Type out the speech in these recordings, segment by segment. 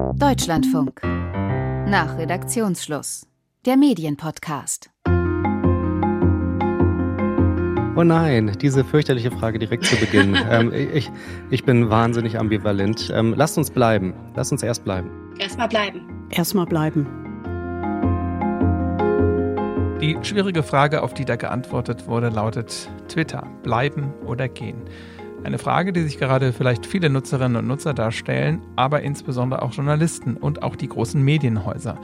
Deutschlandfunk. Nach Redaktionsschluss. Der Medienpodcast. Oh nein, diese fürchterliche Frage direkt zu Beginn. ähm, ich, ich bin wahnsinnig ambivalent. Ähm, lasst uns bleiben. Lasst uns erst bleiben. Erstmal bleiben. Erstmal bleiben. Die schwierige Frage, auf die da geantwortet wurde, lautet Twitter, bleiben oder gehen? Eine Frage, die sich gerade vielleicht viele Nutzerinnen und Nutzer darstellen, aber insbesondere auch Journalisten und auch die großen Medienhäuser.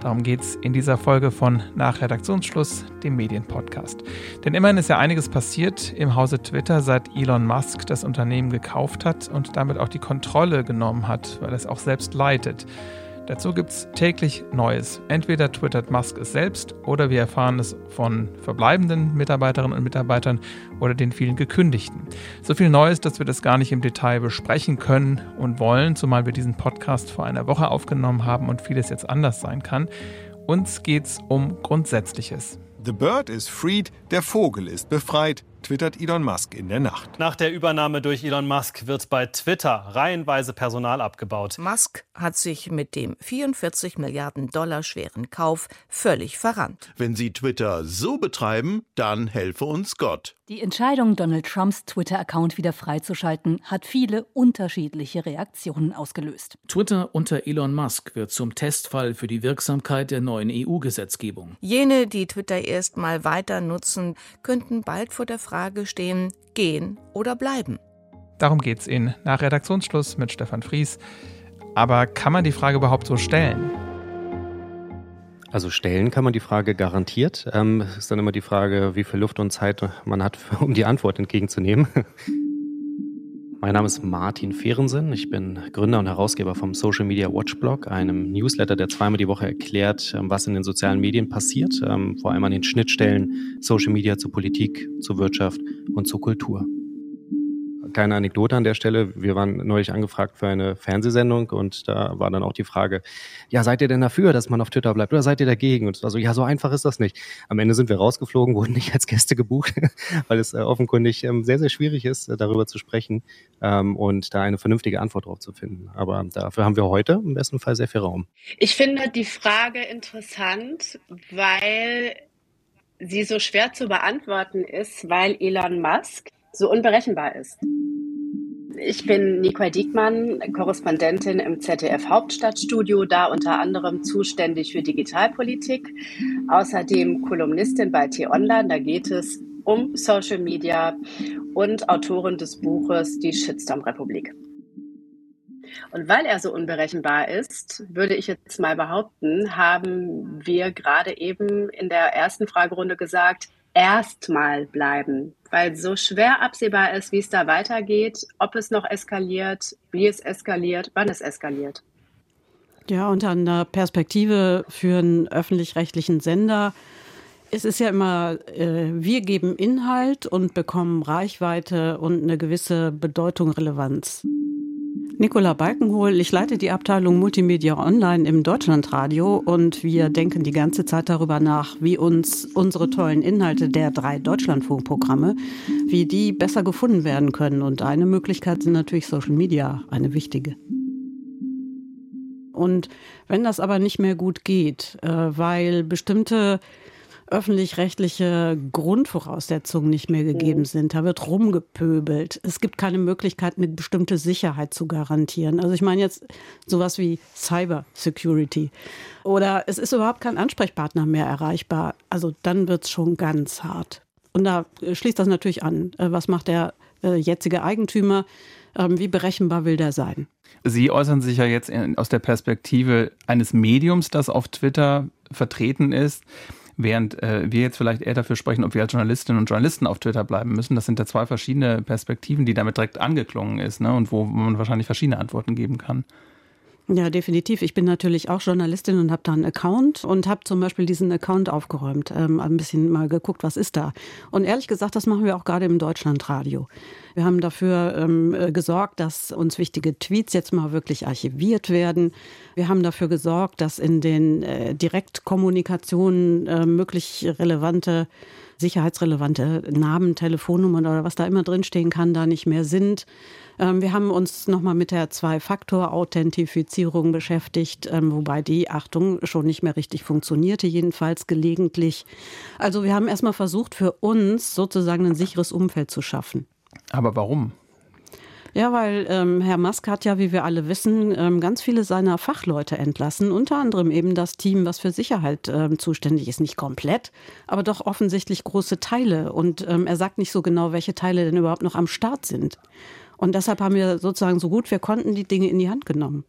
Darum geht es in dieser Folge von Nach Redaktionsschluss, dem Medienpodcast. Denn immerhin ist ja einiges passiert im Hause Twitter, seit Elon Musk das Unternehmen gekauft hat und damit auch die Kontrolle genommen hat, weil es auch selbst leitet. Dazu gibt es täglich Neues. Entweder twittert Musk es selbst oder wir erfahren es von verbleibenden Mitarbeiterinnen und Mitarbeitern oder den vielen gekündigten. So viel Neues, dass wir das gar nicht im Detail besprechen können und wollen, zumal wir diesen Podcast vor einer Woche aufgenommen haben und vieles jetzt anders sein kann. Uns geht es um Grundsätzliches. The bird is freed, der Vogel ist befreit twittert Elon Musk in der Nacht. Nach der Übernahme durch Elon Musk wird bei Twitter reihenweise Personal abgebaut. Musk hat sich mit dem 44 Milliarden Dollar schweren Kauf völlig verrannt. Wenn Sie Twitter so betreiben, dann helfe uns Gott. Die Entscheidung, Donald Trumps Twitter-Account wieder freizuschalten, hat viele unterschiedliche Reaktionen ausgelöst. Twitter unter Elon Musk wird zum Testfall für die Wirksamkeit der neuen EU-Gesetzgebung. Jene, die Twitter erstmal weiter nutzen, könnten bald vor der Frage stehen, gehen oder bleiben. Darum geht's in nach Redaktionsschluss mit Stefan Fries. Aber kann man die Frage überhaupt so stellen? Also stellen kann man die Frage garantiert. Ähm, ist dann immer die Frage, wie viel Luft und Zeit man hat, um die Antwort entgegenzunehmen. Mein Name ist Martin Fehrensen. Ich bin Gründer und Herausgeber vom Social Media Watch Blog, einem Newsletter, der zweimal die Woche erklärt, ähm, was in den sozialen Medien passiert, ähm, vor allem an den Schnittstellen Social Media zur Politik, zur Wirtschaft und zur Kultur kleine Anekdote an der Stelle. Wir waren neulich angefragt für eine Fernsehsendung und da war dann auch die Frage, ja, seid ihr denn dafür, dass man auf Twitter bleibt oder seid ihr dagegen? Und es war so, ja, so einfach ist das nicht. Am Ende sind wir rausgeflogen, wurden nicht als Gäste gebucht, weil es äh, offenkundig ähm, sehr, sehr schwierig ist, äh, darüber zu sprechen ähm, und da eine vernünftige Antwort drauf zu finden. Aber dafür haben wir heute im besten Fall sehr viel Raum. Ich finde die Frage interessant, weil sie so schwer zu beantworten ist, weil Elon Musk so unberechenbar ist. Ich bin Nicole Diekmann, Korrespondentin im ZDF Hauptstadtstudio, da unter anderem zuständig für Digitalpolitik. Außerdem Kolumnistin bei T-Online, da geht es um Social Media und Autorin des Buches Die Shitstorm-Republik. Und weil er so unberechenbar ist, würde ich jetzt mal behaupten, haben wir gerade eben in der ersten Fragerunde gesagt, erstmal bleiben, weil so schwer absehbar ist, wie es da weitergeht, ob es noch eskaliert, wie es eskaliert, wann es eskaliert. Ja, unter einer Perspektive für einen öffentlich-rechtlichen Sender es ist ja immer, äh, wir geben Inhalt und bekommen Reichweite und eine gewisse Bedeutung, Relevanz. Nicola Balkenhol, ich leite die Abteilung Multimedia Online im Deutschlandradio und wir denken die ganze Zeit darüber nach, wie uns unsere tollen Inhalte der drei Deutschlandfunkprogramme, wie die besser gefunden werden können. Und eine Möglichkeit sind natürlich Social Media, eine wichtige. Und wenn das aber nicht mehr gut geht, äh, weil bestimmte öffentlich-rechtliche Grundvoraussetzungen nicht mehr gegeben sind. Da wird rumgepöbelt. Es gibt keine Möglichkeit, eine bestimmte Sicherheit zu garantieren. Also ich meine jetzt sowas wie Cyber Security. Oder es ist überhaupt kein Ansprechpartner mehr erreichbar. Also dann wird es schon ganz hart. Und da schließt das natürlich an. Äh, was macht der äh, jetzige Eigentümer? Ähm, wie berechenbar will der sein? Sie äußern sich ja jetzt aus der Perspektive eines Mediums, das auf Twitter vertreten ist. Während äh, wir jetzt vielleicht eher dafür sprechen, ob wir als Journalistinnen und Journalisten auf Twitter bleiben müssen. Das sind ja zwei verschiedene Perspektiven, die damit direkt angeklungen ist ne? und wo man wahrscheinlich verschiedene Antworten geben kann. Ja, definitiv. Ich bin natürlich auch Journalistin und habe da einen Account und habe zum Beispiel diesen Account aufgeräumt, ähm, ein bisschen mal geguckt, was ist da. Und ehrlich gesagt, das machen wir auch gerade im Deutschlandradio. Wir haben dafür ähm, äh, gesorgt, dass uns wichtige Tweets jetzt mal wirklich archiviert werden. Wir haben dafür gesorgt, dass in den äh, Direktkommunikationen äh, möglich relevante sicherheitsrelevante Namen, Telefonnummern oder was da immer drinstehen kann, da nicht mehr sind. Ähm, wir haben uns nochmal mit der Zwei-Faktor-Authentifizierung beschäftigt, ähm, wobei die, Achtung, schon nicht mehr richtig funktionierte, jedenfalls gelegentlich. Also wir haben erstmal versucht, für uns sozusagen ein sicheres Umfeld zu schaffen. Aber warum? Ja, weil ähm, Herr Musk hat ja, wie wir alle wissen, ähm, ganz viele seiner Fachleute entlassen, unter anderem eben das Team, was für Sicherheit ähm, zuständig ist. Nicht komplett, aber doch offensichtlich große Teile. Und ähm, er sagt nicht so genau, welche Teile denn überhaupt noch am Start sind. Und deshalb haben wir sozusagen so gut wir konnten die Dinge in die Hand genommen.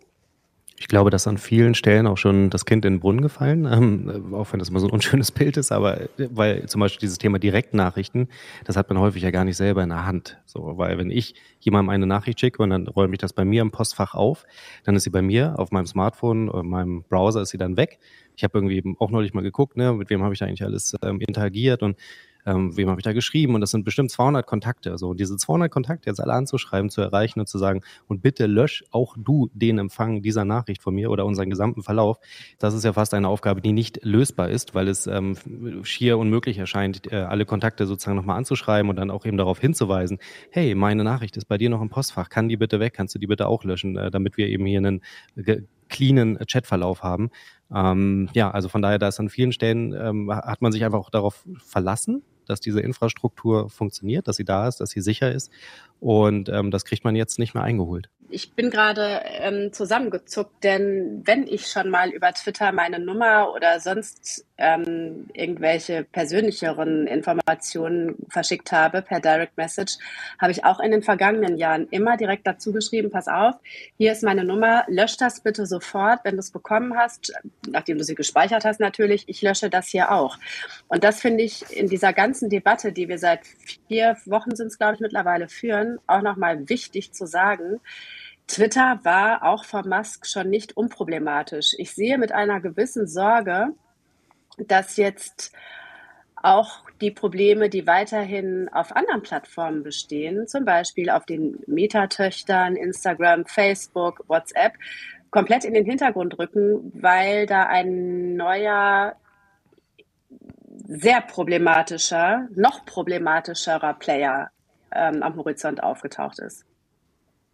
Ich glaube, dass an vielen Stellen auch schon das Kind in den Brunnen gefallen, ähm, auch wenn das immer so ein unschönes Bild ist, aber weil zum Beispiel dieses Thema Direktnachrichten, das hat man häufig ja gar nicht selber in der Hand. So, weil wenn ich jemandem eine Nachricht schicke und dann räume ich das bei mir im Postfach auf, dann ist sie bei mir auf meinem Smartphone oder meinem Browser ist sie dann weg. Ich habe irgendwie auch neulich mal geguckt, ne, mit wem habe ich da eigentlich alles ähm, interagiert und ähm, wem habe ich da geschrieben? Und das sind bestimmt 200 Kontakte. So, diese 200 Kontakte jetzt alle anzuschreiben, zu erreichen und zu sagen, und bitte lösch auch du den Empfang dieser Nachricht von mir oder unseren gesamten Verlauf, das ist ja fast eine Aufgabe, die nicht lösbar ist, weil es ähm, schier unmöglich erscheint, äh, alle Kontakte sozusagen nochmal anzuschreiben und dann auch eben darauf hinzuweisen, hey, meine Nachricht ist bei dir noch im Postfach, kann die bitte weg, kannst du die bitte auch löschen, äh, damit wir eben hier einen cleanen Chatverlauf haben. Ähm, ja, also von daher, da ist an vielen Stellen, ähm, hat man sich einfach auch darauf verlassen, dass diese Infrastruktur funktioniert, dass sie da ist, dass sie sicher ist. Und ähm, das kriegt man jetzt nicht mehr eingeholt. Ich bin gerade ähm, zusammengezuckt, denn wenn ich schon mal über Twitter meine Nummer oder sonst ähm, irgendwelche persönlicheren Informationen verschickt habe per Direct Message, habe ich auch in den vergangenen Jahren immer direkt dazu geschrieben, pass auf, hier ist meine Nummer, lösch das bitte sofort, wenn du es bekommen hast, nachdem du sie gespeichert hast natürlich, ich lösche das hier auch. Und das finde ich in dieser ganzen Debatte, die wir seit vier Wochen sind es, glaube ich, mittlerweile führen, auch nochmal wichtig zu sagen, Twitter war auch vor Musk schon nicht unproblematisch. Ich sehe mit einer gewissen Sorge, dass jetzt auch die Probleme, die weiterhin auf anderen Plattformen bestehen, zum Beispiel auf den Metatöchtern, Instagram, Facebook, WhatsApp, komplett in den Hintergrund rücken, weil da ein neuer, sehr problematischer, noch problematischerer Player ähm, am Horizont aufgetaucht ist.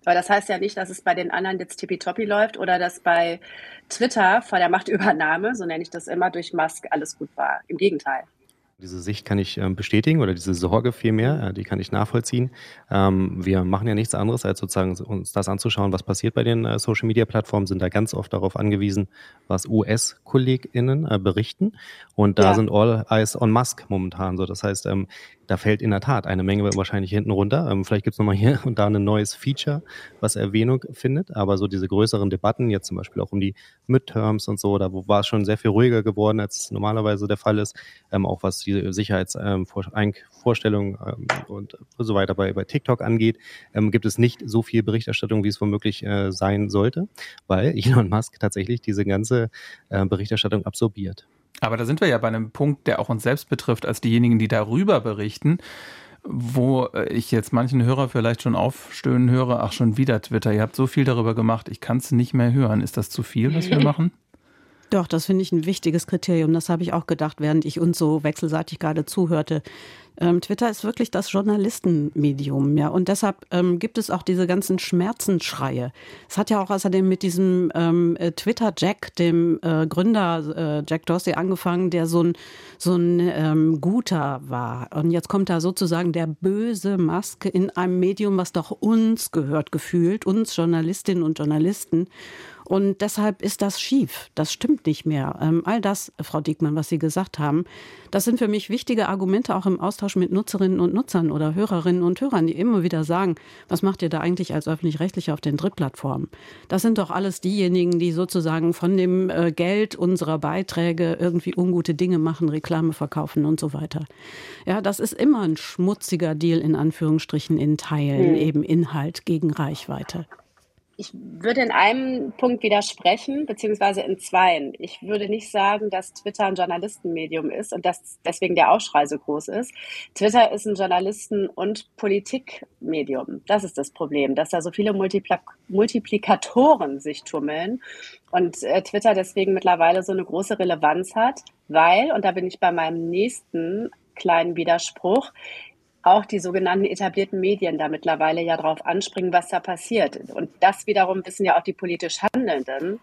Aber das heißt ja nicht, dass es bei den anderen jetzt tippitoppi läuft oder dass bei Twitter vor der Machtübernahme, so nenne ich das immer, durch Musk alles gut war. Im Gegenteil. Diese Sicht kann ich ähm, bestätigen oder diese Sorge vielmehr, äh, die kann ich nachvollziehen. Ähm, wir machen ja nichts anderes, als sozusagen uns das anzuschauen, was passiert bei den äh, Social Media Plattformen, sind da ganz oft darauf angewiesen, was US-KollegInnen äh, berichten. Und da ja. sind all eyes on Musk momentan so. Das heißt, ähm, da fällt in der Tat eine Menge wahrscheinlich hinten runter. Ähm, vielleicht gibt es nochmal hier und da ein neues Feature, was Erwähnung findet. Aber so diese größeren Debatten, jetzt zum Beispiel auch um die Midterms und so, da war es schon sehr viel ruhiger geworden, als es normalerweise der Fall ist. Ähm, auch was die Sicherheitsvorstellungen ähm, ähm, und so weiter bei, bei TikTok angeht, ähm, gibt es nicht so viel Berichterstattung, wie es womöglich äh, sein sollte, weil Elon Musk tatsächlich diese ganze äh, Berichterstattung absorbiert. Aber da sind wir ja bei einem Punkt, der auch uns selbst betrifft, als diejenigen, die darüber berichten, wo äh, ich jetzt manchen Hörer vielleicht schon aufstöhnen höre, ach schon wieder Twitter, ihr habt so viel darüber gemacht, ich kann es nicht mehr hören. Ist das zu viel, was wir machen? Doch, das finde ich ein wichtiges Kriterium. Das habe ich auch gedacht, während ich uns so wechselseitig gerade zuhörte. Ähm, Twitter ist wirklich das Journalistenmedium, ja. Und deshalb ähm, gibt es auch diese ganzen Schmerzensschreie. Es hat ja auch außerdem mit diesem ähm, äh, Twitter-Jack, dem äh, Gründer äh, Jack Dorsey, angefangen, der so ein, so ein ähm, Guter war. Und jetzt kommt da sozusagen der böse Maske in einem Medium, was doch uns gehört, gefühlt, uns Journalistinnen und Journalisten. Und deshalb ist das schief. Das stimmt nicht mehr. Ähm, all das, Frau Diekmann, was Sie gesagt haben, das sind für mich wichtige Argumente auch im Austausch mit Nutzerinnen und Nutzern oder Hörerinnen und Hörern, die immer wieder sagen, was macht ihr da eigentlich als öffentlich-rechtlicher auf den Drittplattformen? Das sind doch alles diejenigen, die sozusagen von dem äh, Geld unserer Beiträge irgendwie ungute Dinge machen, Reklame verkaufen und so weiter. Ja, das ist immer ein schmutziger Deal in Anführungsstrichen in Teilen, mhm. eben Inhalt gegen Reichweite. Ich würde in einem Punkt widersprechen, beziehungsweise in zweien. Ich würde nicht sagen, dass Twitter ein Journalistenmedium ist und dass deswegen der Aufschrei so groß ist. Twitter ist ein Journalisten- und Politikmedium. Das ist das Problem, dass da so viele Multipla Multiplikatoren sich tummeln und äh, Twitter deswegen mittlerweile so eine große Relevanz hat, weil, und da bin ich bei meinem nächsten kleinen Widerspruch, auch die sogenannten etablierten Medien da mittlerweile ja darauf anspringen, was da passiert. Und das wiederum wissen ja auch die politisch Handelnden,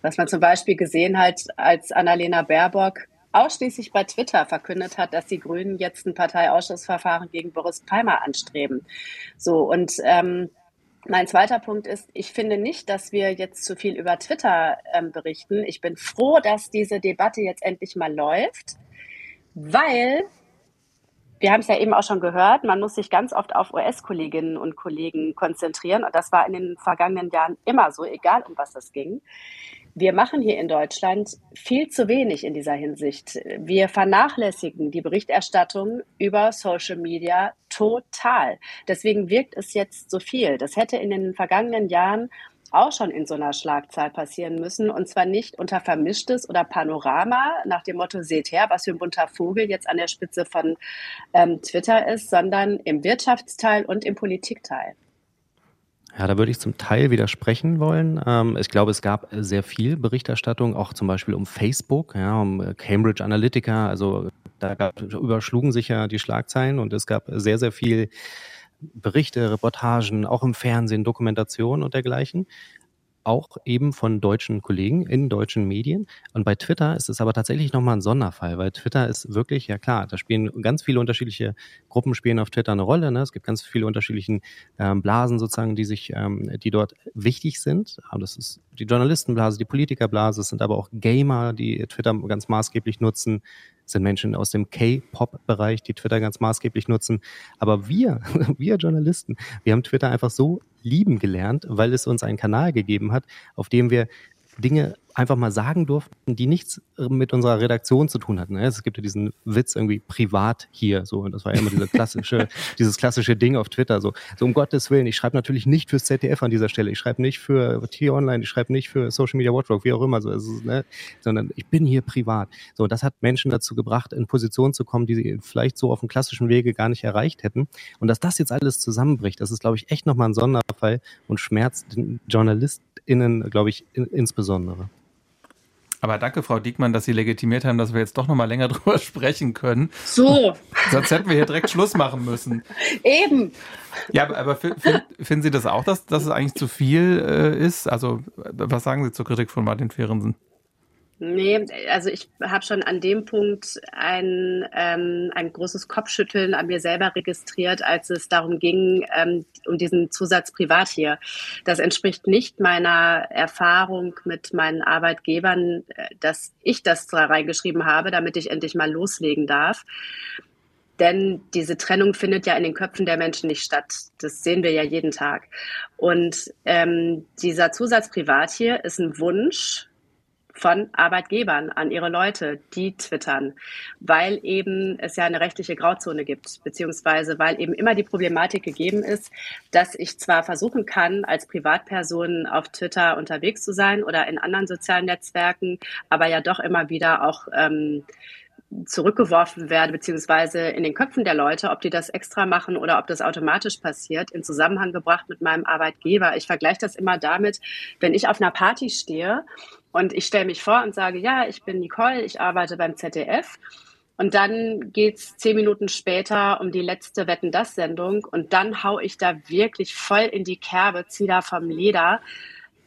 was man zum Beispiel gesehen hat, als Annalena Baerbock ausschließlich bei Twitter verkündet hat, dass die Grünen jetzt ein Parteiausschussverfahren gegen Boris Palmer anstreben. So und ähm, mein zweiter Punkt ist, ich finde nicht, dass wir jetzt zu viel über Twitter ähm, berichten. Ich bin froh, dass diese Debatte jetzt endlich mal läuft, weil wir haben es ja eben auch schon gehört, man muss sich ganz oft auf US-Kolleginnen und Kollegen konzentrieren. Und das war in den vergangenen Jahren immer so, egal um was es ging. Wir machen hier in Deutschland viel zu wenig in dieser Hinsicht. Wir vernachlässigen die Berichterstattung über Social Media total. Deswegen wirkt es jetzt so viel. Das hätte in den vergangenen Jahren auch schon in so einer Schlagzahl passieren müssen. Und zwar nicht unter Vermischtes oder Panorama nach dem Motto, seht her, was für ein bunter Vogel jetzt an der Spitze von ähm, Twitter ist, sondern im Wirtschaftsteil und im Politikteil. Ja, da würde ich zum Teil widersprechen wollen. Ähm, ich glaube, es gab sehr viel Berichterstattung, auch zum Beispiel um Facebook, ja, um Cambridge Analytica. Also da gab, überschlugen sich ja die Schlagzeilen und es gab sehr, sehr viel Berichte, Reportagen, auch im Fernsehen, Dokumentationen und dergleichen. Auch eben von deutschen Kollegen in deutschen Medien. Und bei Twitter ist es aber tatsächlich nochmal ein Sonderfall, weil Twitter ist wirklich, ja klar, da spielen ganz viele unterschiedliche Gruppen spielen auf Twitter eine Rolle. Ne? Es gibt ganz viele unterschiedliche ähm, Blasen sozusagen, die sich, ähm, die dort wichtig sind. Aber das ist die Journalistenblase, die Politikerblase, es sind aber auch Gamer, die Twitter ganz maßgeblich nutzen sind Menschen aus dem K-Pop-Bereich, die Twitter ganz maßgeblich nutzen. Aber wir, wir Journalisten, wir haben Twitter einfach so lieben gelernt, weil es uns einen Kanal gegeben hat, auf dem wir Dinge einfach mal sagen durften, die nichts mit unserer Redaktion zu tun hatten. Ne? Es gibt ja diesen Witz irgendwie privat hier, so und das war ja immer diese klassische, dieses klassische Ding auf Twitter, so, so um Gottes Willen. Ich schreibe natürlich nicht fürs ZDF an dieser Stelle. Ich schreibe nicht für T-Online, ich schreibe nicht für Social Media Watchdog, wie auch immer, so, also, ne? sondern ich bin hier privat. So, das hat Menschen dazu gebracht, in Positionen zu kommen, die sie vielleicht so auf dem klassischen Wege gar nicht erreicht hätten. Und dass das jetzt alles zusammenbricht, das ist, glaube ich, echt nochmal ein Sonderfall und schmerzt den JournalistInnen, glaube ich, in, insbesondere. Aber danke, Frau Diekmann, dass Sie legitimiert haben, dass wir jetzt doch noch mal länger drüber sprechen können. So. Sonst hätten wir hier direkt Schluss machen müssen. Eben. Ja, aber finden Sie das auch, dass, dass es eigentlich zu viel äh, ist? Also, was sagen Sie zur Kritik von Martin Fehrensen? Nee, also ich habe schon an dem Punkt ein, ähm, ein großes Kopfschütteln an mir selber registriert, als es darum ging, ähm, um diesen Zusatz privat hier. Das entspricht nicht meiner Erfahrung mit meinen Arbeitgebern, äh, dass ich das zwar reingeschrieben habe, damit ich endlich mal loslegen darf. Denn diese Trennung findet ja in den Köpfen der Menschen nicht statt. Das sehen wir ja jeden Tag. Und ähm, dieser Zusatz privat hier ist ein Wunsch von Arbeitgebern an ihre Leute, die twittern, weil eben es ja eine rechtliche Grauzone gibt, beziehungsweise weil eben immer die Problematik gegeben ist, dass ich zwar versuchen kann, als Privatperson auf Twitter unterwegs zu sein oder in anderen sozialen Netzwerken, aber ja doch immer wieder auch ähm, zurückgeworfen werde, beziehungsweise in den Köpfen der Leute, ob die das extra machen oder ob das automatisch passiert, in Zusammenhang gebracht mit meinem Arbeitgeber. Ich vergleiche das immer damit, wenn ich auf einer Party stehe und ich stelle mich vor und sage, ja, ich bin Nicole, ich arbeite beim ZDF. Und dann geht's zehn Minuten später um die letzte Wetten das Sendung und dann hau ich da wirklich voll in die Kerbe, ziehe da vom Leder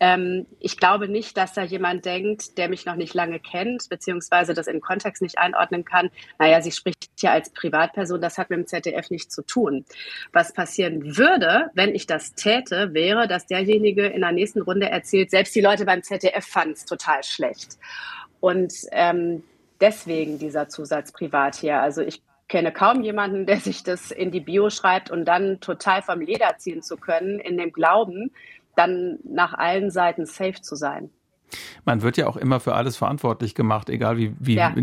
ähm, ich glaube nicht, dass da jemand denkt, der mich noch nicht lange kennt, beziehungsweise das in Kontext nicht einordnen kann. Naja, sie spricht ja als Privatperson, das hat mit dem ZDF nichts zu tun. Was passieren würde, wenn ich das täte, wäre, dass derjenige in der nächsten Runde erzählt, selbst die Leute beim ZDF fanden es total schlecht. Und ähm, deswegen dieser Zusatz privat hier. Also ich kenne kaum jemanden, der sich das in die Bio schreibt und dann total vom Leder ziehen zu können, in dem Glauben, dann nach allen Seiten safe zu sein. Man wird ja auch immer für alles verantwortlich gemacht, egal wie, wie ja.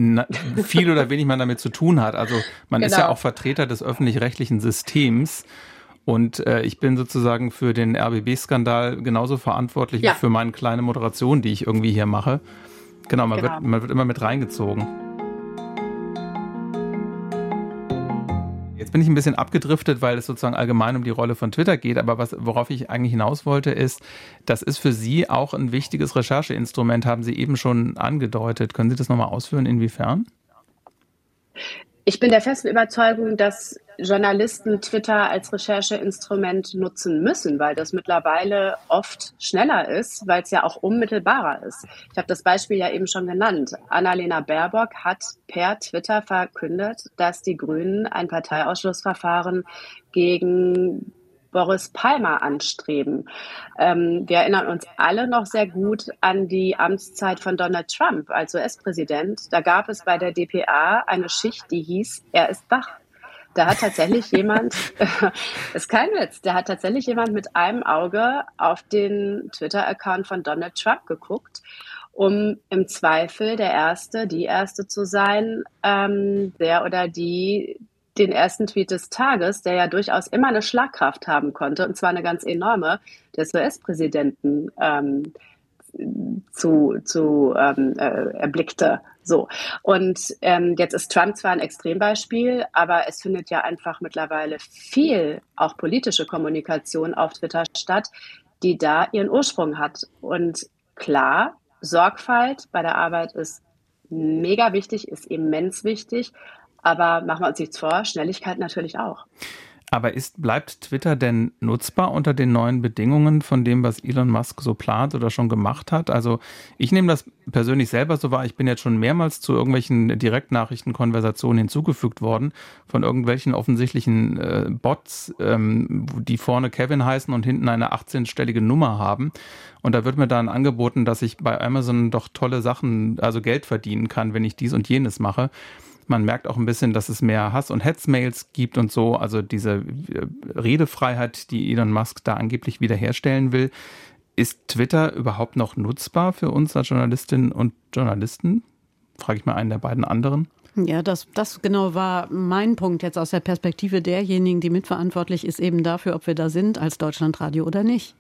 viel oder wenig man damit zu tun hat. Also man genau. ist ja genau. auch Vertreter des öffentlich-rechtlichen Systems. Und äh, ich bin sozusagen für den RBB-Skandal genauso verantwortlich ja. wie für meine kleine Moderation, die ich irgendwie hier mache. Genau, man, genau. Wird, man wird immer mit reingezogen. Jetzt bin ich ein bisschen abgedriftet, weil es sozusagen allgemein um die Rolle von Twitter geht. Aber was, worauf ich eigentlich hinaus wollte, ist, das ist für Sie auch ein wichtiges Rechercheinstrument, haben Sie eben schon angedeutet. Können Sie das nochmal ausführen, inwiefern? Ich bin der festen Überzeugung, dass Journalisten Twitter als Rechercheinstrument nutzen müssen, weil das mittlerweile oft schneller ist, weil es ja auch unmittelbarer ist. Ich habe das Beispiel ja eben schon genannt. Annalena Baerbock hat per Twitter verkündet, dass die Grünen ein Parteiausschlussverfahren gegen Boris Palmer anstreben. Ähm, wir erinnern uns alle noch sehr gut an die Amtszeit von Donald Trump als US-Präsident. Da gab es bei der DPA eine Schicht, die hieß, er ist wach. Da hat tatsächlich jemand, ist kein Witz, da hat tatsächlich jemand mit einem Auge auf den Twitter-Account von Donald Trump geguckt, um im Zweifel der Erste, die Erste zu sein, ähm, der oder die den ersten Tweet des Tages, der ja durchaus immer eine Schlagkraft haben konnte, und zwar eine ganz enorme, des US-Präsidenten ähm, zu, zu ähm, äh, erblickte. So. Und ähm, jetzt ist Trump zwar ein Extrembeispiel, aber es findet ja einfach mittlerweile viel auch politische Kommunikation auf Twitter statt, die da ihren Ursprung hat. Und klar, Sorgfalt bei der Arbeit ist mega wichtig, ist immens wichtig. Aber machen wir uns nichts vor, Schnelligkeit natürlich auch. Aber ist, bleibt Twitter denn nutzbar unter den neuen Bedingungen von dem, was Elon Musk so plant oder schon gemacht hat? Also ich nehme das persönlich selber so wahr. Ich bin jetzt schon mehrmals zu irgendwelchen Direktnachrichtenkonversationen hinzugefügt worden von irgendwelchen offensichtlichen äh, Bots, ähm, die vorne Kevin heißen und hinten eine 18-stellige Nummer haben. Und da wird mir dann angeboten, dass ich bei Amazon doch tolle Sachen, also Geld verdienen kann, wenn ich dies und jenes mache. Man merkt auch ein bisschen, dass es mehr Hass- und Hetzmails gibt und so. Also diese äh, Redefreiheit, die Elon Musk da angeblich wiederherstellen will. Ist Twitter überhaupt noch nutzbar für uns als Journalistinnen und Journalisten? Frage ich mal einen der beiden anderen. Ja, das, das genau war mein Punkt jetzt aus der Perspektive derjenigen, die mitverantwortlich ist eben dafür, ob wir da sind als Deutschlandradio oder nicht.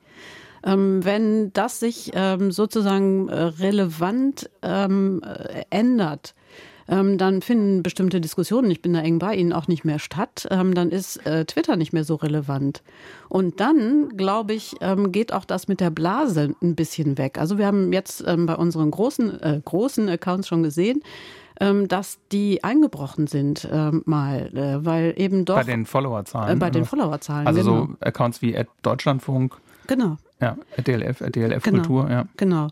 Ähm, wenn das sich ähm, sozusagen äh, relevant ähm, äh, ändert, ähm, dann finden bestimmte Diskussionen, ich bin da eng bei Ihnen, auch nicht mehr statt. Ähm, dann ist äh, Twitter nicht mehr so relevant. Und dann, glaube ich, ähm, geht auch das mit der Blase ein bisschen weg. Also wir haben jetzt ähm, bei unseren großen, äh, großen Accounts schon gesehen, ähm, dass die eingebrochen sind äh, mal, äh, weil eben doch... Bei den Followerzahlen. Äh, bei den Followerzahlen, Also genau. so Accounts wie Deutschlandfunk. Genau. Ja, DLF, DLF genau, Kultur, ja. Genau.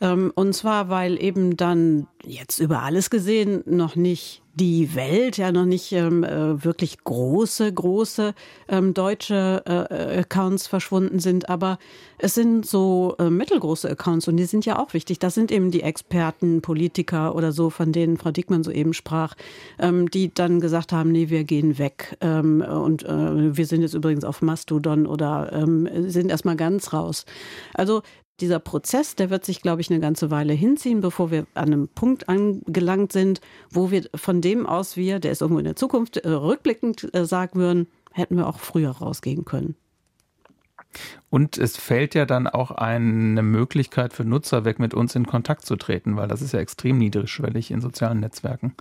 Ähm, und zwar, weil eben dann jetzt über alles gesehen noch nicht die Welt, ja noch nicht ähm, äh, wirklich große, große ähm, deutsche äh, Accounts verschwunden sind, aber es sind so äh, mittelgroße Accounts und die sind ja auch wichtig. Das sind eben die Experten, Politiker oder so, von denen Frau Dickmann soeben sprach, ähm, die dann gesagt haben, nee, wir gehen weg ähm, und äh, wir sind jetzt übrigens auf Mastodon oder ähm, sind erstmal ganz raus. Also dieser Prozess, der wird sich, glaube ich, eine ganze Weile hinziehen, bevor wir an einem Punkt angelangt sind, wo wir von dem aus wir, der ist irgendwo in der Zukunft, äh, rückblickend äh, sagen würden, hätten wir auch früher rausgehen können. Und es fällt ja dann auch eine Möglichkeit für Nutzer weg, mit uns in Kontakt zu treten, weil das ist ja extrem niedrigschwellig in sozialen Netzwerken.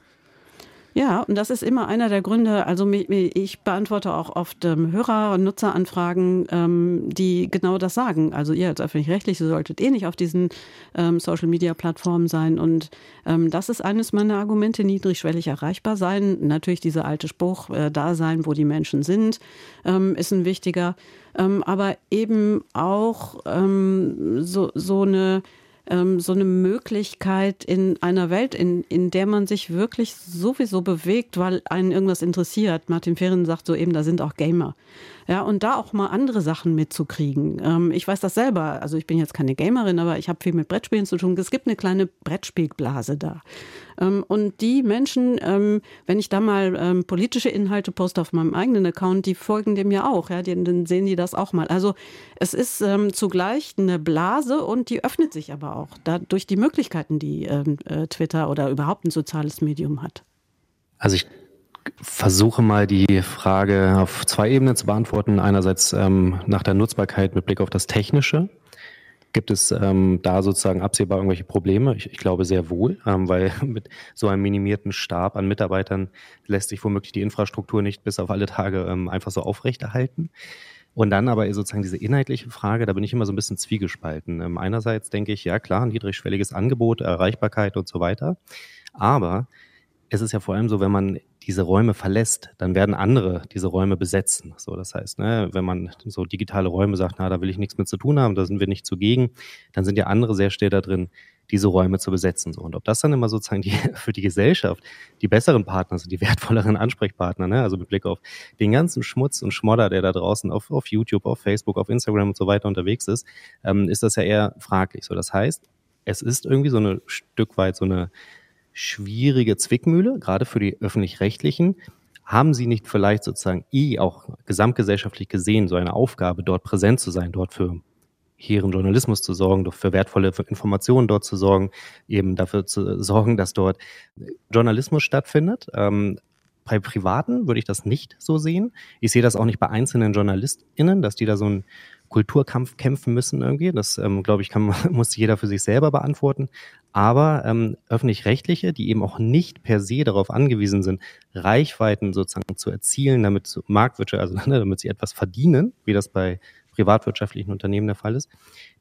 Ja, und das ist immer einer der Gründe. Also ich beantworte auch oft ähm, Hörer- und Nutzeranfragen, ähm, die genau das sagen. Also ihr als öffentlich-rechtlich solltet eh nicht auf diesen ähm, Social-Media-Plattformen sein. Und ähm, das ist eines meiner Argumente, niedrigschwellig erreichbar sein. Natürlich dieser alte Spruch, äh, da sein, wo die Menschen sind, ähm, ist ein wichtiger. Ähm, aber eben auch so, so eine ähm, so eine Möglichkeit in einer Welt, in, in der man sich wirklich sowieso bewegt, weil einen irgendwas interessiert. Martin Fehren sagt so eben, da sind auch Gamer. Ja, und da auch mal andere Sachen mitzukriegen. Ähm, ich weiß das selber. Also ich bin jetzt keine Gamerin, aber ich habe viel mit Brettspielen zu tun. Es gibt eine kleine Brettspielblase da. Ähm, und die Menschen, ähm, wenn ich da mal ähm, politische Inhalte poste auf meinem eigenen Account, die folgen dem ja auch. Ja, dann sehen die das auch mal. Also es ist ähm, zugleich eine Blase und die öffnet sich aber auch dadurch die Möglichkeiten, die ähm, äh, Twitter oder überhaupt ein soziales Medium hat. Also ich versuche mal die Frage auf zwei Ebenen zu beantworten. Einerseits ähm, nach der Nutzbarkeit mit Blick auf das Technische. Gibt es ähm, da sozusagen absehbar irgendwelche Probleme? Ich, ich glaube sehr wohl, ähm, weil mit so einem minimierten Stab an Mitarbeitern lässt sich womöglich die Infrastruktur nicht bis auf alle Tage ähm, einfach so aufrechterhalten. Und dann aber sozusagen diese inhaltliche Frage, da bin ich immer so ein bisschen zwiegespalten. Ähm, einerseits denke ich, ja klar, niedrigschwelliges Angebot, Erreichbarkeit und so weiter. Aber es ist ja vor allem so, wenn man diese Räume verlässt, dann werden andere diese Räume besetzen. So, das heißt, ne, wenn man so digitale Räume sagt, na, da will ich nichts mit zu tun haben, da sind wir nicht zugegen, dann sind ja andere sehr schnell da drin, diese Räume zu besetzen. So. Und ob das dann immer sozusagen die, für die Gesellschaft die besseren Partner sind, die wertvolleren Ansprechpartner, ne? also mit Blick auf den ganzen Schmutz und Schmodder, der da draußen auf, auf YouTube, auf Facebook, auf Instagram und so weiter unterwegs ist, ähm, ist das ja eher fraglich. So, das heißt, es ist irgendwie so ein Stück weit so eine schwierige Zwickmühle, gerade für die öffentlich-rechtlichen. Haben Sie nicht vielleicht sozusagen eh auch gesamtgesellschaftlich gesehen so eine Aufgabe, dort präsent zu sein, dort für hehren Journalismus zu sorgen, für wertvolle Informationen dort zu sorgen, eben dafür zu sorgen, dass dort Journalismus stattfindet. Ähm, bei Privaten würde ich das nicht so sehen. Ich sehe das auch nicht bei einzelnen JournalistInnen, dass die da so einen Kulturkampf kämpfen müssen irgendwie. Das, ähm, glaube ich, kann, muss jeder für sich selber beantworten. Aber ähm, öffentlich-rechtliche, die eben auch nicht per se darauf angewiesen sind, Reichweiten sozusagen zu erzielen, damit Marktwirtschaft, also ne, damit sie etwas verdienen, wie das bei privatwirtschaftlichen Unternehmen der Fall ist,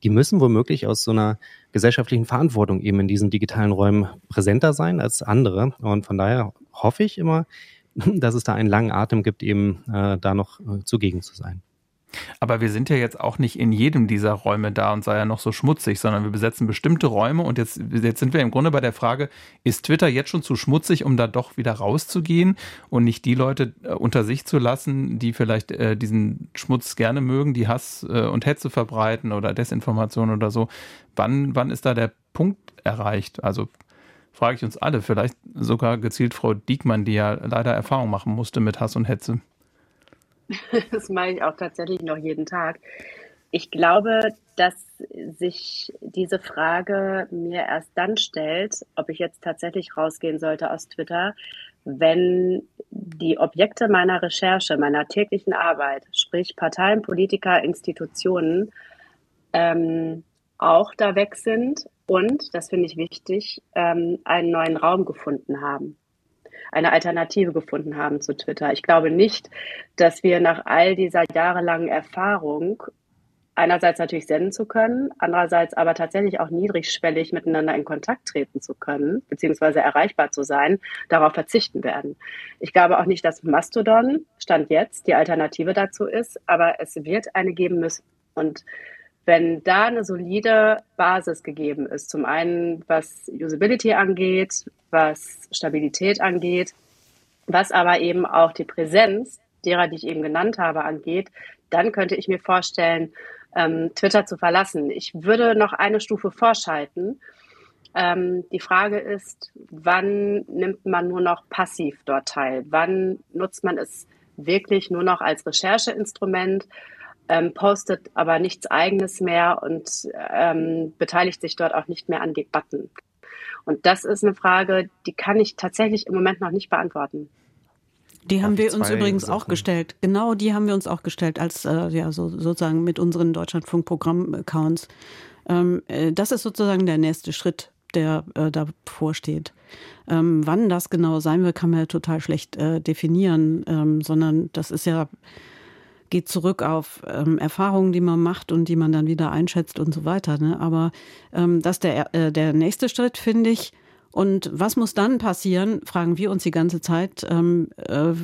die müssen womöglich aus so einer gesellschaftlichen Verantwortung eben in diesen digitalen Räumen präsenter sein als andere. Und von daher hoffe ich immer, dass es da einen langen Atem gibt, eben äh, da noch äh, zugegen zu sein. Aber wir sind ja jetzt auch nicht in jedem dieser Räume da und sei ja noch so schmutzig, sondern wir besetzen bestimmte Räume und jetzt, jetzt sind wir im Grunde bei der Frage, ist Twitter jetzt schon zu schmutzig, um da doch wieder rauszugehen und nicht die Leute äh, unter sich zu lassen, die vielleicht äh, diesen Schmutz gerne mögen, die Hass äh, und Hetze verbreiten oder Desinformation oder so. Wann, wann ist da der Punkt erreicht? Also frage ich uns alle, vielleicht sogar gezielt Frau Diekmann, die ja leider Erfahrung machen musste mit Hass und Hetze. Das mache ich auch tatsächlich noch jeden Tag. Ich glaube, dass sich diese Frage mir erst dann stellt, ob ich jetzt tatsächlich rausgehen sollte aus Twitter, wenn die Objekte meiner Recherche, meiner täglichen Arbeit, sprich Parteien, Politiker, Institutionen, ähm, auch da weg sind und, das finde ich wichtig, ähm, einen neuen Raum gefunden haben eine Alternative gefunden haben zu Twitter. Ich glaube nicht, dass wir nach all dieser jahrelangen Erfahrung einerseits natürlich senden zu können, andererseits aber tatsächlich auch niedrigschwellig miteinander in Kontakt treten zu können, beziehungsweise erreichbar zu sein, darauf verzichten werden. Ich glaube auch nicht, dass Mastodon, Stand jetzt, die Alternative dazu ist, aber es wird eine geben müssen. Und wenn da eine solide Basis gegeben ist, zum einen was Usability angeht, was Stabilität angeht, was aber eben auch die Präsenz derer, die ich eben genannt habe, angeht, dann könnte ich mir vorstellen, ähm, Twitter zu verlassen. Ich würde noch eine Stufe vorschalten. Ähm, die Frage ist, wann nimmt man nur noch passiv dort teil? Wann nutzt man es wirklich nur noch als Rechercheinstrument? Ähm, postet aber nichts Eigenes mehr und ähm, beteiligt sich dort auch nicht mehr an Debatten. Und das ist eine Frage, die kann ich tatsächlich im Moment noch nicht beantworten. Die haben wir uns übrigens Sachen. auch gestellt. Genau, die haben wir uns auch gestellt als äh, ja so, sozusagen mit unseren Deutschlandfunk-Programm-Accounts. Ähm, äh, das ist sozusagen der nächste Schritt, der äh, da vorsteht. Ähm, wann das genau sein wird, kann man ja total schlecht äh, definieren, ähm, sondern das ist ja geht zurück auf ähm, Erfahrungen, die man macht und die man dann wieder einschätzt und so weiter. Ne? Aber ähm, das ist der, äh, der nächste Schritt, finde ich. Und was muss dann passieren, fragen wir uns die ganze Zeit, ähm, äh,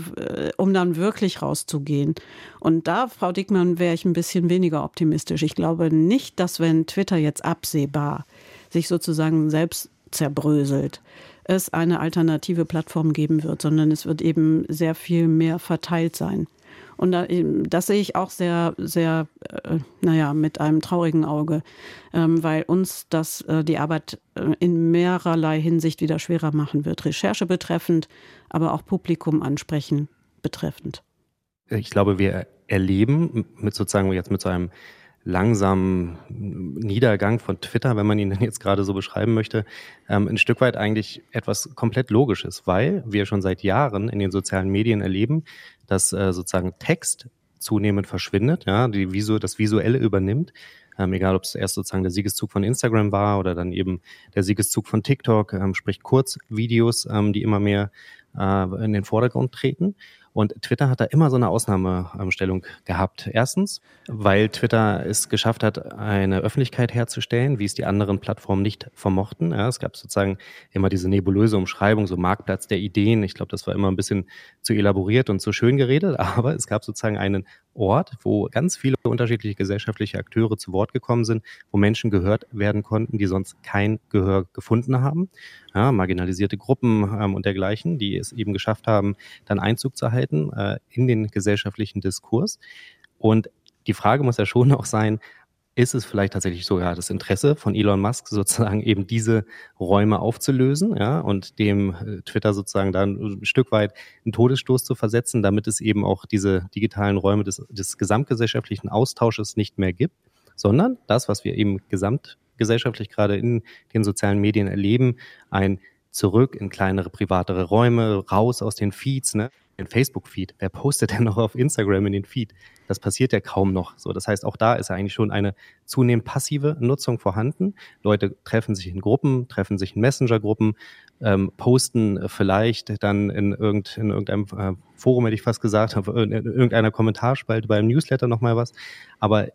um dann wirklich rauszugehen. Und da, Frau Dickmann, wäre ich ein bisschen weniger optimistisch. Ich glaube nicht, dass wenn Twitter jetzt absehbar sich sozusagen selbst zerbröselt, es eine alternative Plattform geben wird, sondern es wird eben sehr viel mehr verteilt sein. Und das sehe ich auch sehr, sehr, äh, naja, mit einem traurigen Auge, ähm, weil uns das äh, die Arbeit äh, in mehrerlei Hinsicht wieder schwerer machen wird. Recherche betreffend, aber auch Publikum ansprechen betreffend. Ich glaube, wir erleben mit sozusagen jetzt mit so einem langsamen Niedergang von Twitter, wenn man ihn jetzt gerade so beschreiben möchte, ähm, ein Stück weit eigentlich etwas komplett Logisches, weil wir schon seit Jahren in den sozialen Medien erleben, dass äh, sozusagen Text zunehmend verschwindet, ja, die Visu das Visuelle übernimmt. Ähm, egal, ob es erst sozusagen der Siegeszug von Instagram war oder dann eben der Siegeszug von TikTok, ähm, sprich Kurzvideos, ähm, die immer mehr äh, in den Vordergrund treten. Und Twitter hat da immer so eine Ausnahmestellung gehabt. Erstens, weil Twitter es geschafft hat, eine Öffentlichkeit herzustellen, wie es die anderen Plattformen nicht vermochten. Ja, es gab sozusagen immer diese nebulöse Umschreibung, so Marktplatz der Ideen. Ich glaube, das war immer ein bisschen zu elaboriert und zu schön geredet, aber es gab sozusagen einen Ort, wo ganz viele unterschiedliche gesellschaftliche Akteure zu Wort gekommen sind, wo Menschen gehört werden konnten, die sonst kein Gehör gefunden haben. Ja, marginalisierte Gruppen ähm, und dergleichen, die es eben geschafft haben, dann Einzug zu halten äh, in den gesellschaftlichen Diskurs. Und die Frage muss ja schon auch sein, ist es vielleicht tatsächlich sogar das Interesse von Elon Musk, sozusagen eben diese Räume aufzulösen, ja, und dem äh, Twitter sozusagen dann ein Stück weit einen Todesstoß zu versetzen, damit es eben auch diese digitalen Räume des, des gesamtgesellschaftlichen Austausches nicht mehr gibt, sondern das, was wir eben gesamtgesellschaftlich gerade in den sozialen Medien erleben, ein zurück in kleinere, privatere Räume, raus aus den Feeds, ne? den Facebook-Feed. Wer postet denn noch auf Instagram in den Feed? Das passiert ja kaum noch. So, das heißt, auch da ist eigentlich schon eine zunehmend passive Nutzung vorhanden. Leute treffen sich in Gruppen, treffen sich in Messenger-Gruppen, ähm, posten vielleicht dann in, irgend, in irgendeinem äh, Forum, hätte ich fast gesagt, in irgendeiner Kommentarspalte beim Newsletter nochmal was. Aber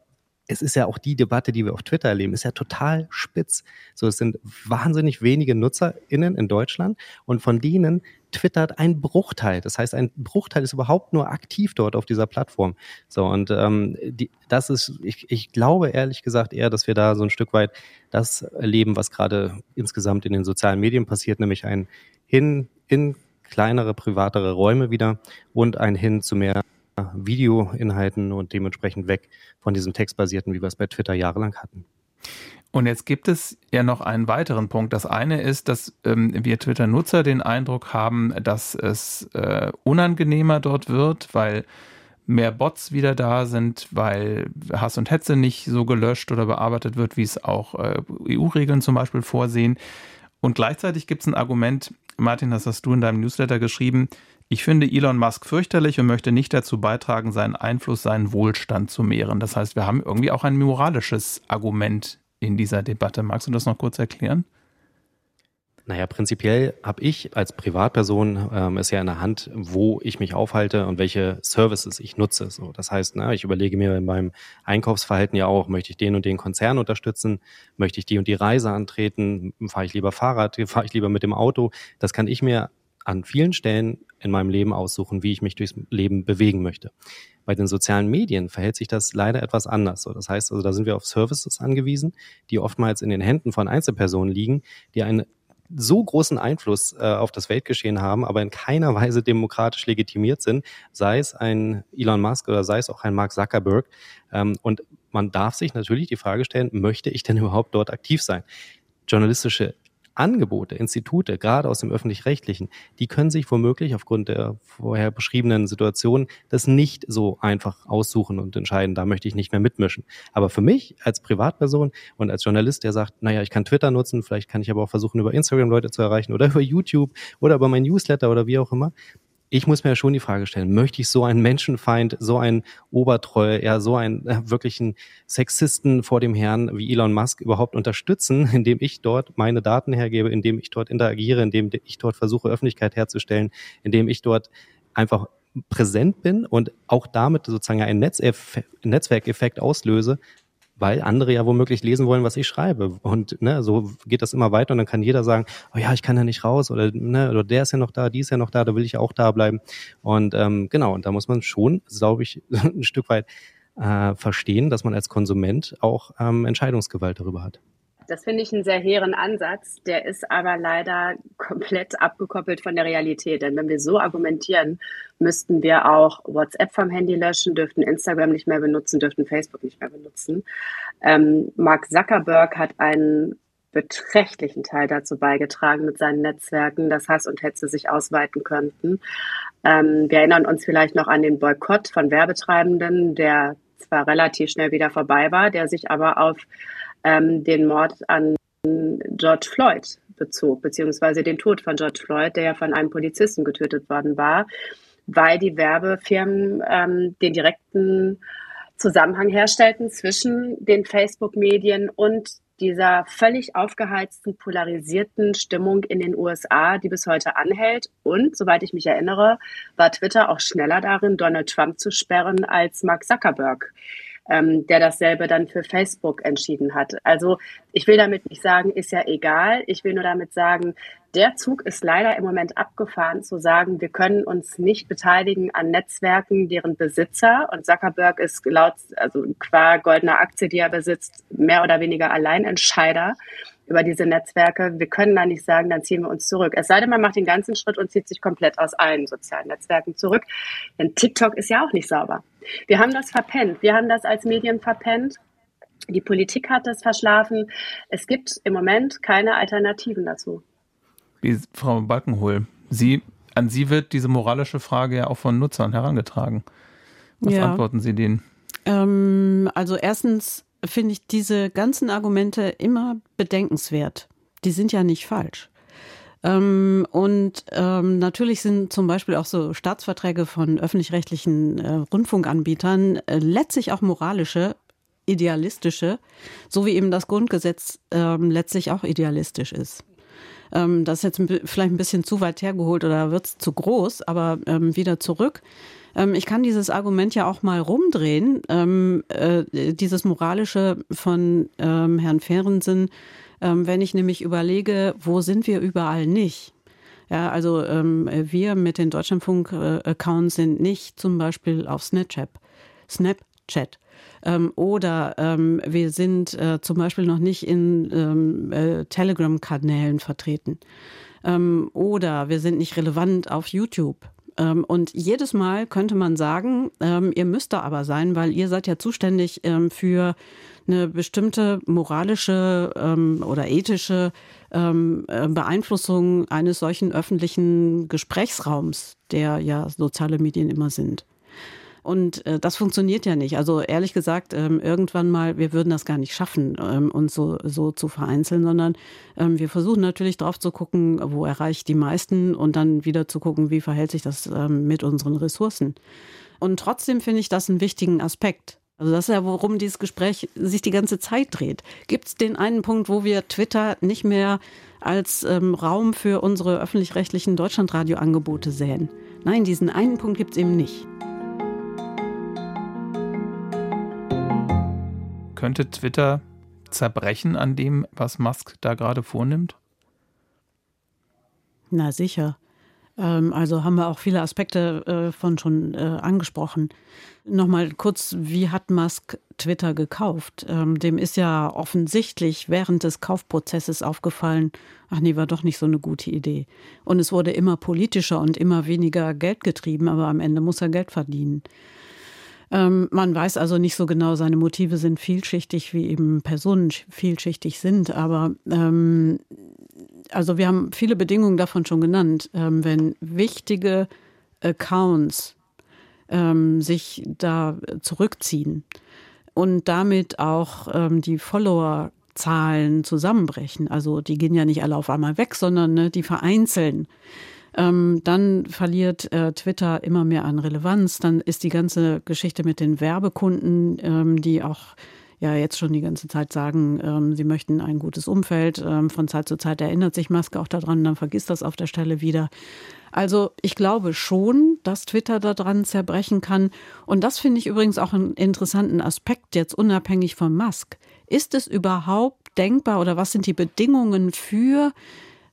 es ist ja auch die Debatte, die wir auf Twitter erleben, ist ja total spitz. So, es sind wahnsinnig wenige NutzerInnen in Deutschland und von denen twittert ein Bruchteil. Das heißt, ein Bruchteil ist überhaupt nur aktiv dort auf dieser Plattform. So, und ähm, die, das ist, ich, ich glaube ehrlich gesagt eher, dass wir da so ein Stück weit das erleben, was gerade insgesamt in den sozialen Medien passiert, nämlich ein Hin in kleinere, privatere Räume wieder und ein Hin zu mehr Videoinhalten und dementsprechend weg von diesem textbasierten, wie wir es bei Twitter jahrelang hatten. Und jetzt gibt es ja noch einen weiteren Punkt. Das eine ist, dass ähm, wir Twitter-Nutzer den Eindruck haben, dass es äh, unangenehmer dort wird, weil mehr Bots wieder da sind, weil Hass und Hetze nicht so gelöscht oder bearbeitet wird, wie es auch äh, EU-Regeln zum Beispiel vorsehen. Und gleichzeitig gibt es ein Argument, Martin, das hast du in deinem Newsletter geschrieben, ich finde Elon Musk fürchterlich und möchte nicht dazu beitragen, seinen Einfluss, seinen Wohlstand zu mehren. Das heißt, wir haben irgendwie auch ein moralisches Argument in dieser Debatte. Magst du das noch kurz erklären? Naja, prinzipiell habe ich als Privatperson ähm, es ja in der Hand, wo ich mich aufhalte und welche Services ich nutze. So, das heißt, na, ich überlege mir in meinem Einkaufsverhalten ja auch, möchte ich den und den Konzern unterstützen, möchte ich die und die Reise antreten, fahre ich lieber Fahrrad, fahre ich lieber mit dem Auto. Das kann ich mir an vielen Stellen in meinem Leben aussuchen, wie ich mich durchs Leben bewegen möchte. Bei den sozialen Medien verhält sich das leider etwas anders. Das heißt also, da sind wir auf Services angewiesen, die oftmals in den Händen von Einzelpersonen liegen, die einen so großen Einfluss äh, auf das Weltgeschehen haben, aber in keiner Weise demokratisch legitimiert sind, sei es ein Elon Musk oder sei es auch ein Mark Zuckerberg. Ähm, und man darf sich natürlich die Frage stellen, möchte ich denn überhaupt dort aktiv sein? Journalistische Angebote, Institute, gerade aus dem öffentlich-rechtlichen, die können sich womöglich aufgrund der vorher beschriebenen Situation das nicht so einfach aussuchen und entscheiden, da möchte ich nicht mehr mitmischen. Aber für mich als Privatperson und als Journalist, der sagt, naja, ich kann Twitter nutzen, vielleicht kann ich aber auch versuchen, über Instagram Leute zu erreichen oder über YouTube oder über mein Newsletter oder wie auch immer, ich muss mir ja schon die Frage stellen, möchte ich so einen Menschenfeind, so einen Obertreue, ja, so einen äh, wirklichen Sexisten vor dem Herrn wie Elon Musk überhaupt unterstützen, indem ich dort meine Daten hergebe, indem ich dort interagiere, indem ich dort versuche, Öffentlichkeit herzustellen, indem ich dort einfach präsent bin und auch damit sozusagen einen Netzwerkeffekt auslöse, weil andere ja womöglich lesen wollen, was ich schreibe. Und ne, so geht das immer weiter und dann kann jeder sagen, oh ja, ich kann ja nicht raus oder, ne, oder der ist ja noch da, die ist ja noch da, da will ich auch da bleiben. Und ähm, genau, und da muss man schon, glaube ich, ein Stück weit äh, verstehen, dass man als Konsument auch ähm, Entscheidungsgewalt darüber hat. Das finde ich einen sehr hehren Ansatz. Der ist aber leider komplett abgekoppelt von der Realität. Denn wenn wir so argumentieren, müssten wir auch WhatsApp vom Handy löschen, dürften Instagram nicht mehr benutzen, dürften Facebook nicht mehr benutzen. Ähm, Mark Zuckerberg hat einen beträchtlichen Teil dazu beigetragen mit seinen Netzwerken, dass Hass und Hetze sich ausweiten könnten. Ähm, wir erinnern uns vielleicht noch an den Boykott von Werbetreibenden, der zwar relativ schnell wieder vorbei war, der sich aber auf ähm, den Mord an George Floyd bezog, beziehungsweise den Tod von George Floyd, der ja von einem Polizisten getötet worden war, weil die Werbefirmen ähm, den direkten Zusammenhang herstellten zwischen den Facebook-Medien und dieser völlig aufgeheizten, polarisierten Stimmung in den USA, die bis heute anhält. Und soweit ich mich erinnere, war Twitter auch schneller darin, Donald Trump zu sperren als Mark Zuckerberg ähm, der dasselbe dann für Facebook entschieden hat. Also ich will damit nicht sagen, ist ja egal. Ich will nur damit sagen, der Zug ist leider im Moment abgefahren, zu sagen, wir können uns nicht beteiligen an Netzwerken, deren Besitzer und Zuckerberg ist laut, also qua goldener Aktie, die er besitzt, mehr oder weniger Alleinentscheider über diese Netzwerke. Wir können da nicht sagen, dann ziehen wir uns zurück. Es sei denn, man macht den ganzen Schritt und zieht sich komplett aus allen sozialen Netzwerken zurück. Denn TikTok ist ja auch nicht sauber. Wir haben das verpennt. Wir haben das als Medien verpennt. Die Politik hat das verschlafen. Es gibt im Moment keine Alternativen dazu. Wie Frau Balkenhol, Sie, an Sie wird diese moralische Frage ja auch von Nutzern herangetragen. Was ja. antworten Sie denen? Ähm, also erstens finde ich diese ganzen Argumente immer bedenkenswert. Die sind ja nicht falsch. Ähm, und ähm, natürlich sind zum Beispiel auch so Staatsverträge von öffentlich-rechtlichen äh, Rundfunkanbietern äh, letztlich auch moralische, idealistische, so wie eben das Grundgesetz ähm, letztlich auch idealistisch ist. Ähm, das ist jetzt vielleicht ein bisschen zu weit hergeholt oder wird es zu groß, aber ähm, wieder zurück. Ähm, ich kann dieses Argument ja auch mal rumdrehen. Ähm, äh, dieses moralische von ähm, Herrn Fehrensen, wenn ich nämlich überlege, wo sind wir überall nicht? Ja, also ähm, wir mit den Deutschlandfunk-Accounts sind nicht zum Beispiel auf Snapchat. Snapchat. Ähm, oder ähm, wir sind äh, zum Beispiel noch nicht in äh, Telegram-Kanälen vertreten. oder wir sind nicht relevant auf YouTube. Ähm, und jedes Mal könnte man sagen, ähm, ihr müsst da aber sein, weil ihr seid ja zuständig ähm, für eine bestimmte moralische oder ethische äh, Beeinflussung eines solchen öffentlichen Gesprächsraums, der ja soziale Medien immer sind. Und äh, das funktioniert ja nicht. Also ehrlich gesagt, ähm, irgendwann mal, wir würden das gar nicht schaffen, ähm, uns so, so zu vereinzeln, sondern ähm, wir versuchen natürlich drauf zu gucken, wo erreicht die meisten und dann wieder zu gucken, wie verhält sich das ähm, mit unseren Ressourcen. Und trotzdem finde ich das einen wichtigen Aspekt. Also das ist ja, worum dieses Gespräch sich die ganze Zeit dreht. Gibt es den einen Punkt, wo wir Twitter nicht mehr als ähm, Raum für unsere öffentlich-rechtlichen Deutschlandradioangebote sehen? Nein, diesen einen Punkt gibt es eben nicht. Könnte Twitter zerbrechen an dem, was Musk da gerade vornimmt? Na sicher. Ähm, also haben wir auch viele Aspekte äh, von schon äh, angesprochen. Nochmal kurz, wie hat Musk Twitter gekauft? Ähm, dem ist ja offensichtlich während des Kaufprozesses aufgefallen, ach nee, war doch nicht so eine gute Idee. Und es wurde immer politischer und immer weniger Geld getrieben, aber am Ende muss er Geld verdienen. Ähm, man weiß also nicht so genau, seine Motive sind vielschichtig, wie eben Personen vielschichtig sind. Aber ähm, also wir haben viele Bedingungen davon schon genannt. Ähm, wenn wichtige Accounts ähm, sich da zurückziehen und damit auch ähm, die Follower Zahlen zusammenbrechen. Also die gehen ja nicht alle auf einmal weg, sondern ne, die vereinzeln ähm, dann verliert äh, Twitter immer mehr an Relevanz. Dann ist die ganze Geschichte mit den Werbekunden, ähm, die auch ja jetzt schon die ganze Zeit sagen, ähm, sie möchten ein gutes Umfeld. Ähm, von Zeit zu Zeit erinnert sich Maske auch daran, dann vergisst das auf der Stelle wieder. Also ich glaube schon, dass Twitter daran zerbrechen kann. Und das finde ich übrigens auch einen interessanten Aspekt, jetzt unabhängig von Musk. Ist es überhaupt denkbar oder was sind die Bedingungen für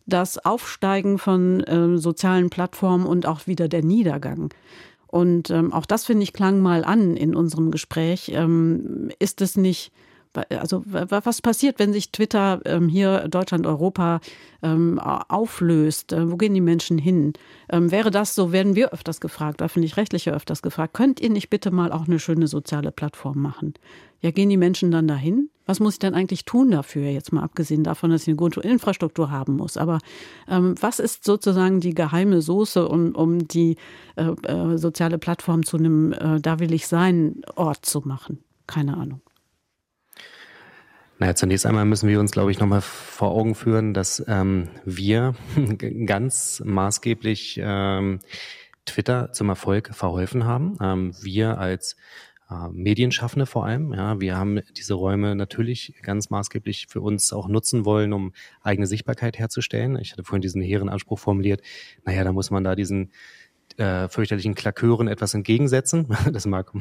das Aufsteigen von äh, sozialen Plattformen und auch wieder der Niedergang. Und ähm, auch das, finde ich, klang mal an in unserem Gespräch. Ähm, ist es nicht also was passiert, wenn sich Twitter ähm, hier Deutschland, Europa ähm, auflöst? Äh, wo gehen die Menschen hin? Ähm, wäre das so, werden wir öfters gefragt, öffentlich-rechtliche öfters gefragt, könnt ihr nicht bitte mal auch eine schöne soziale Plattform machen? Ja, gehen die Menschen dann dahin? Was muss ich denn eigentlich tun dafür? Jetzt mal abgesehen davon, dass ich eine gute Infrastruktur haben muss. Aber ähm, was ist sozusagen die geheime Soße, um, um die äh, äh, soziale Plattform zu einem äh, Da will ich sein Ort zu machen? Keine Ahnung. Naja, zunächst einmal müssen wir uns, glaube ich, nochmal vor Augen führen, dass ähm, wir ganz maßgeblich ähm, Twitter zum Erfolg verholfen haben. Ähm, wir als äh, Medienschaffende vor allem. Ja, wir haben diese Räume natürlich ganz maßgeblich für uns auch nutzen wollen, um eigene Sichtbarkeit herzustellen. Ich hatte vorhin diesen hehren Anspruch formuliert. Naja, da muss man da diesen äh, fürchterlichen Klakören etwas entgegensetzen. Das mag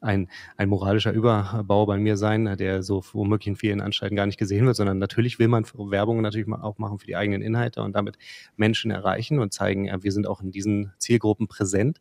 ein, ein moralischer Überbau bei mir sein, der so womöglich in vielen Anstalten gar nicht gesehen wird, sondern natürlich will man Werbung natürlich auch machen für die eigenen Inhalte und damit Menschen erreichen und zeigen, wir sind auch in diesen Zielgruppen präsent.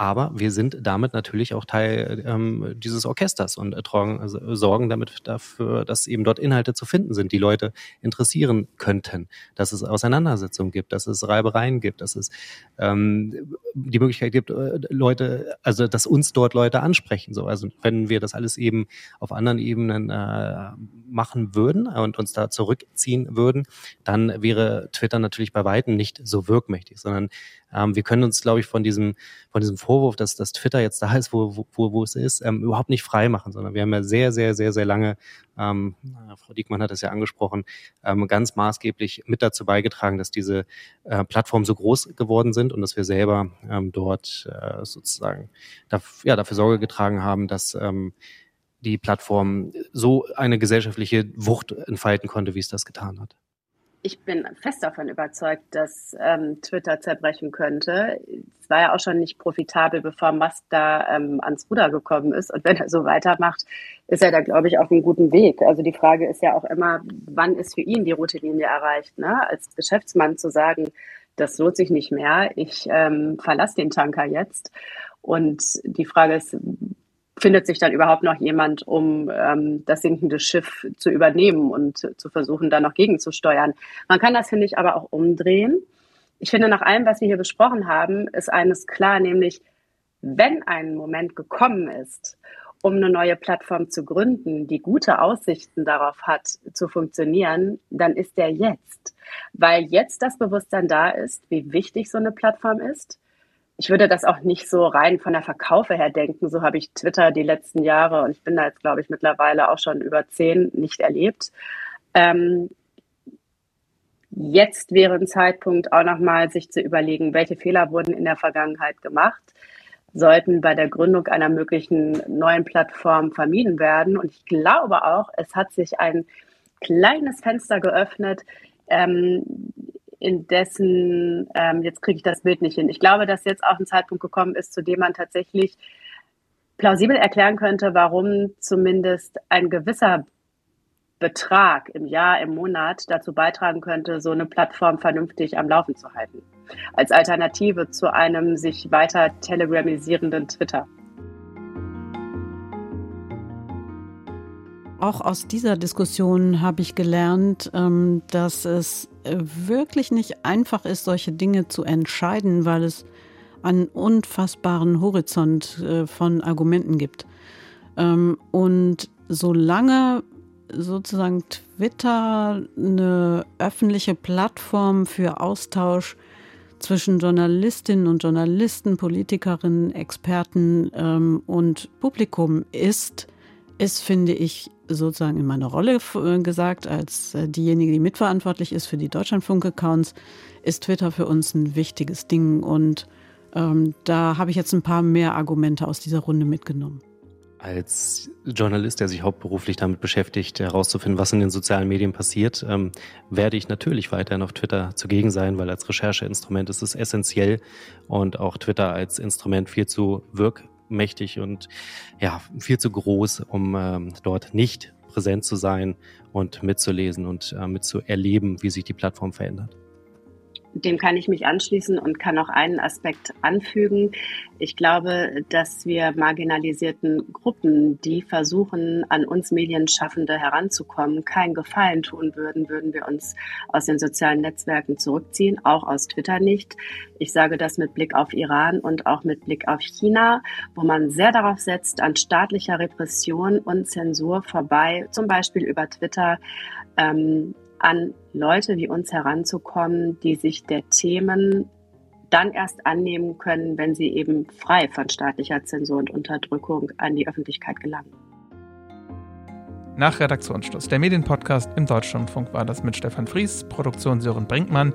Aber wir sind damit natürlich auch Teil ähm, dieses Orchesters und tragen, also, sorgen damit dafür, dass eben dort Inhalte zu finden sind, die Leute interessieren könnten, dass es Auseinandersetzungen gibt, dass es Reibereien gibt, dass es ähm, die Möglichkeit gibt, äh, Leute, also dass uns dort Leute ansprechen. So, also wenn wir das alles eben auf anderen Ebenen äh, machen würden und uns da zurückziehen würden, dann wäre Twitter natürlich bei weitem nicht so wirkmächtig, sondern ähm, wir können uns, glaube ich, von diesem, von diesem Vorwurf, dass, dass Twitter jetzt da ist, wo, wo, wo es ist, ähm, überhaupt nicht frei machen, sondern wir haben ja sehr, sehr, sehr, sehr lange, ähm, Frau Diekmann hat es ja angesprochen, ähm, ganz maßgeblich mit dazu beigetragen, dass diese äh, Plattformen so groß geworden sind und dass wir selber ähm, dort äh, sozusagen dafür, ja, dafür Sorge getragen haben, dass ähm, die Plattform so eine gesellschaftliche Wucht entfalten konnte, wie es das getan hat ich bin fest davon überzeugt, dass ähm, Twitter zerbrechen könnte. Es war ja auch schon nicht profitabel, bevor Musk da ähm, ans Ruder gekommen ist. Und wenn er so weitermacht, ist er da, glaube ich, auf einem guten Weg. Also die Frage ist ja auch immer, wann ist für ihn die rote Linie erreicht? Ne? Als Geschäftsmann zu sagen, das lohnt sich nicht mehr, ich ähm, verlasse den Tanker jetzt. Und die Frage ist, findet sich dann überhaupt noch jemand, um ähm, das sinkende Schiff zu übernehmen und zu versuchen, da noch gegenzusteuern. Man kann das, finde ich, aber auch umdrehen. Ich finde, nach allem, was wir hier besprochen haben, ist eines klar, nämlich, wenn ein Moment gekommen ist, um eine neue Plattform zu gründen, die gute Aussichten darauf hat, zu funktionieren, dann ist der jetzt. Weil jetzt das Bewusstsein da ist, wie wichtig so eine Plattform ist, ich würde das auch nicht so rein von der Verkaufe her denken. So habe ich Twitter die letzten Jahre und ich bin da jetzt, glaube ich, mittlerweile auch schon über zehn nicht erlebt. Ähm, jetzt wäre ein Zeitpunkt auch nochmal, sich zu überlegen, welche Fehler wurden in der Vergangenheit gemacht, sollten bei der Gründung einer möglichen neuen Plattform vermieden werden. Und ich glaube auch, es hat sich ein kleines Fenster geöffnet, ähm, in dessen, ähm, jetzt kriege ich das Bild nicht hin. Ich glaube, dass jetzt auch ein Zeitpunkt gekommen ist, zu dem man tatsächlich plausibel erklären könnte, warum zumindest ein gewisser Betrag im Jahr, im Monat dazu beitragen könnte, so eine Plattform vernünftig am Laufen zu halten. Als Alternative zu einem sich weiter telegramisierenden Twitter. Auch aus dieser Diskussion habe ich gelernt, ähm, dass es äh, wirklich nicht einfach ist, solche Dinge zu entscheiden, weil es einen unfassbaren Horizont äh, von Argumenten gibt. Ähm, und solange sozusagen Twitter eine öffentliche Plattform für Austausch zwischen Journalistinnen und Journalisten, Politikerinnen, Experten ähm, und Publikum ist, ist, finde ich, sozusagen in meiner Rolle äh, gesagt, als äh, diejenige, die mitverantwortlich ist für die Deutschlandfunk-Accounts, ist Twitter für uns ein wichtiges Ding. Und ähm, da habe ich jetzt ein paar mehr Argumente aus dieser Runde mitgenommen. Als Journalist, der sich hauptberuflich damit beschäftigt, herauszufinden, was in den sozialen Medien passiert, ähm, werde ich natürlich weiterhin auf Twitter zugegen sein, weil als Rechercheinstrument ist es essentiell und auch Twitter als Instrument viel zu wirk mächtig und ja, viel zu groß, um ähm, dort nicht präsent zu sein und mitzulesen und äh, mitzuerleben, wie sich die Plattform verändert. Dem kann ich mich anschließen und kann noch einen Aspekt anfügen. Ich glaube, dass wir marginalisierten Gruppen, die versuchen, an uns Medienschaffende heranzukommen, keinen Gefallen tun würden, würden wir uns aus den sozialen Netzwerken zurückziehen, auch aus Twitter nicht. Ich sage das mit Blick auf Iran und auch mit Blick auf China, wo man sehr darauf setzt, an staatlicher Repression und Zensur vorbei, zum Beispiel über Twitter, ähm, an Leute wie uns heranzukommen, die sich der Themen dann erst annehmen können, wenn sie eben frei von staatlicher Zensur und Unterdrückung an die Öffentlichkeit gelangen. Nach Redaktionsschluss. Der Medienpodcast im Deutschlandfunk war das mit Stefan Fries, Produktion Sören Brinkmann.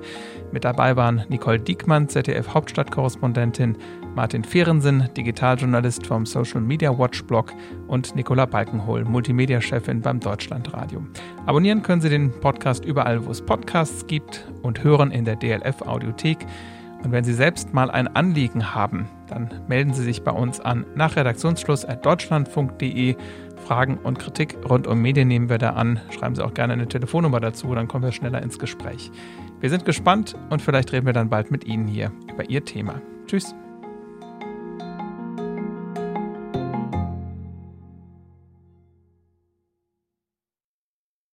Mit dabei waren Nicole Diekmann, ZDF Hauptstadtkorrespondentin, Martin Fehrensen, Digitaljournalist vom Social Media Watch Blog und Nicola Balkenhol, Multimedia-Chefin beim Deutschlandradio. Abonnieren können Sie den Podcast überall, wo es Podcasts gibt und hören in der DLF Audiothek. Und wenn Sie selbst mal ein Anliegen haben, dann melden Sie sich bei uns an nach deutschlandfunk.de. Fragen und Kritik rund um Medien nehmen wir da an. Schreiben Sie auch gerne eine Telefonnummer dazu, dann kommen wir schneller ins Gespräch. Wir sind gespannt und vielleicht reden wir dann bald mit Ihnen hier über Ihr Thema. Tschüss.